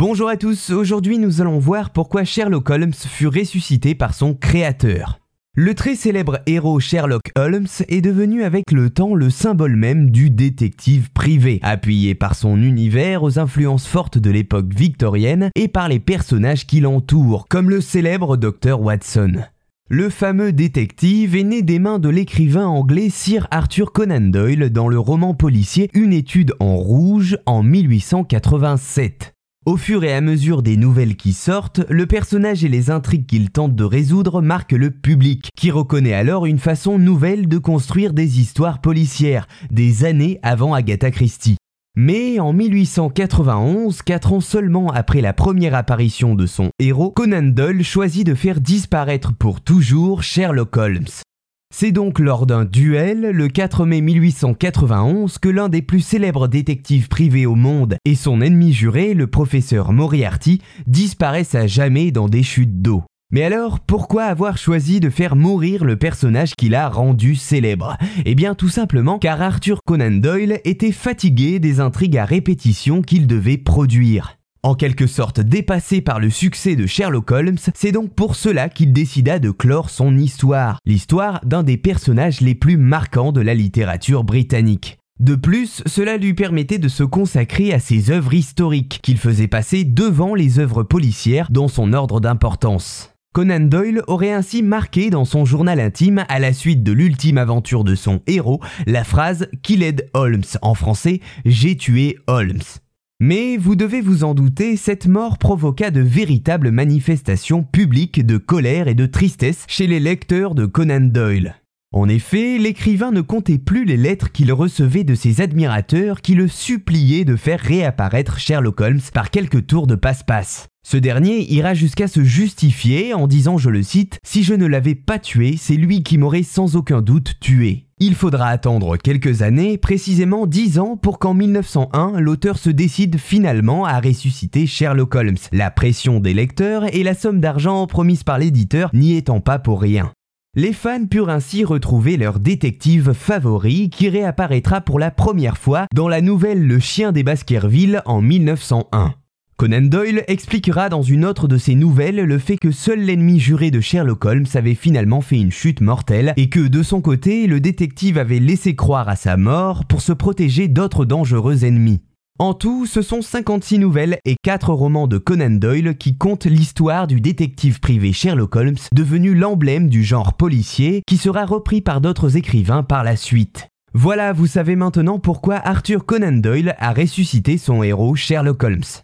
Bonjour à tous, aujourd'hui nous allons voir pourquoi Sherlock Holmes fut ressuscité par son créateur. Le très célèbre héros Sherlock Holmes est devenu avec le temps le symbole même du détective privé, appuyé par son univers aux influences fortes de l'époque victorienne et par les personnages qui l'entourent, comme le célèbre Dr Watson. Le fameux détective est né des mains de l'écrivain anglais Sir Arthur Conan Doyle dans le roman policier Une étude en rouge en 1887. Au fur et à mesure des nouvelles qui sortent, le personnage et les intrigues qu'il tente de résoudre marquent le public, qui reconnaît alors une façon nouvelle de construire des histoires policières, des années avant Agatha Christie. Mais en 1891, quatre ans seulement après la première apparition de son héros, Conan Doyle choisit de faire disparaître pour toujours Sherlock Holmes. C'est donc lors d'un duel, le 4 mai 1891, que l'un des plus célèbres détectives privés au monde et son ennemi juré, le professeur Moriarty, disparaissent à jamais dans des chutes d'eau. Mais alors, pourquoi avoir choisi de faire mourir le personnage qu'il a rendu célèbre? Eh bien tout simplement car Arthur Conan Doyle était fatigué des intrigues à répétition qu'il devait produire. En quelque sorte dépassé par le succès de Sherlock Holmes, c'est donc pour cela qu'il décida de clore son histoire, l'histoire d'un des personnages les plus marquants de la littérature britannique. De plus, cela lui permettait de se consacrer à ses œuvres historiques, qu'il faisait passer devant les œuvres policières dans son ordre d'importance. Conan Doyle aurait ainsi marqué dans son journal intime, à la suite de l'ultime aventure de son héros, la phrase Killed Holmes, en français J'ai tué Holmes. Mais vous devez vous en douter, cette mort provoqua de véritables manifestations publiques de colère et de tristesse chez les lecteurs de Conan Doyle. En effet, l'écrivain ne comptait plus les lettres qu'il recevait de ses admirateurs qui le suppliaient de faire réapparaître Sherlock Holmes par quelques tours de passe-passe. Ce dernier ira jusqu'à se justifier en disant, je le cite, Si je ne l'avais pas tué, c'est lui qui m'aurait sans aucun doute tué. Il faudra attendre quelques années, précisément dix ans, pour qu'en 1901, l'auteur se décide finalement à ressusciter Sherlock Holmes, la pression des lecteurs et la somme d'argent promise par l'éditeur n'y étant pas pour rien. Les fans purent ainsi retrouver leur détective favori qui réapparaîtra pour la première fois dans la nouvelle Le chien des Baskerville en 1901. Conan Doyle expliquera dans une autre de ses nouvelles le fait que seul l'ennemi juré de Sherlock Holmes avait finalement fait une chute mortelle et que de son côté, le détective avait laissé croire à sa mort pour se protéger d'autres dangereux ennemis. En tout, ce sont 56 nouvelles et 4 romans de Conan Doyle qui comptent l'histoire du détective privé Sherlock Holmes, devenu l'emblème du genre policier, qui sera repris par d'autres écrivains par la suite. Voilà, vous savez maintenant pourquoi Arthur Conan Doyle a ressuscité son héros Sherlock Holmes.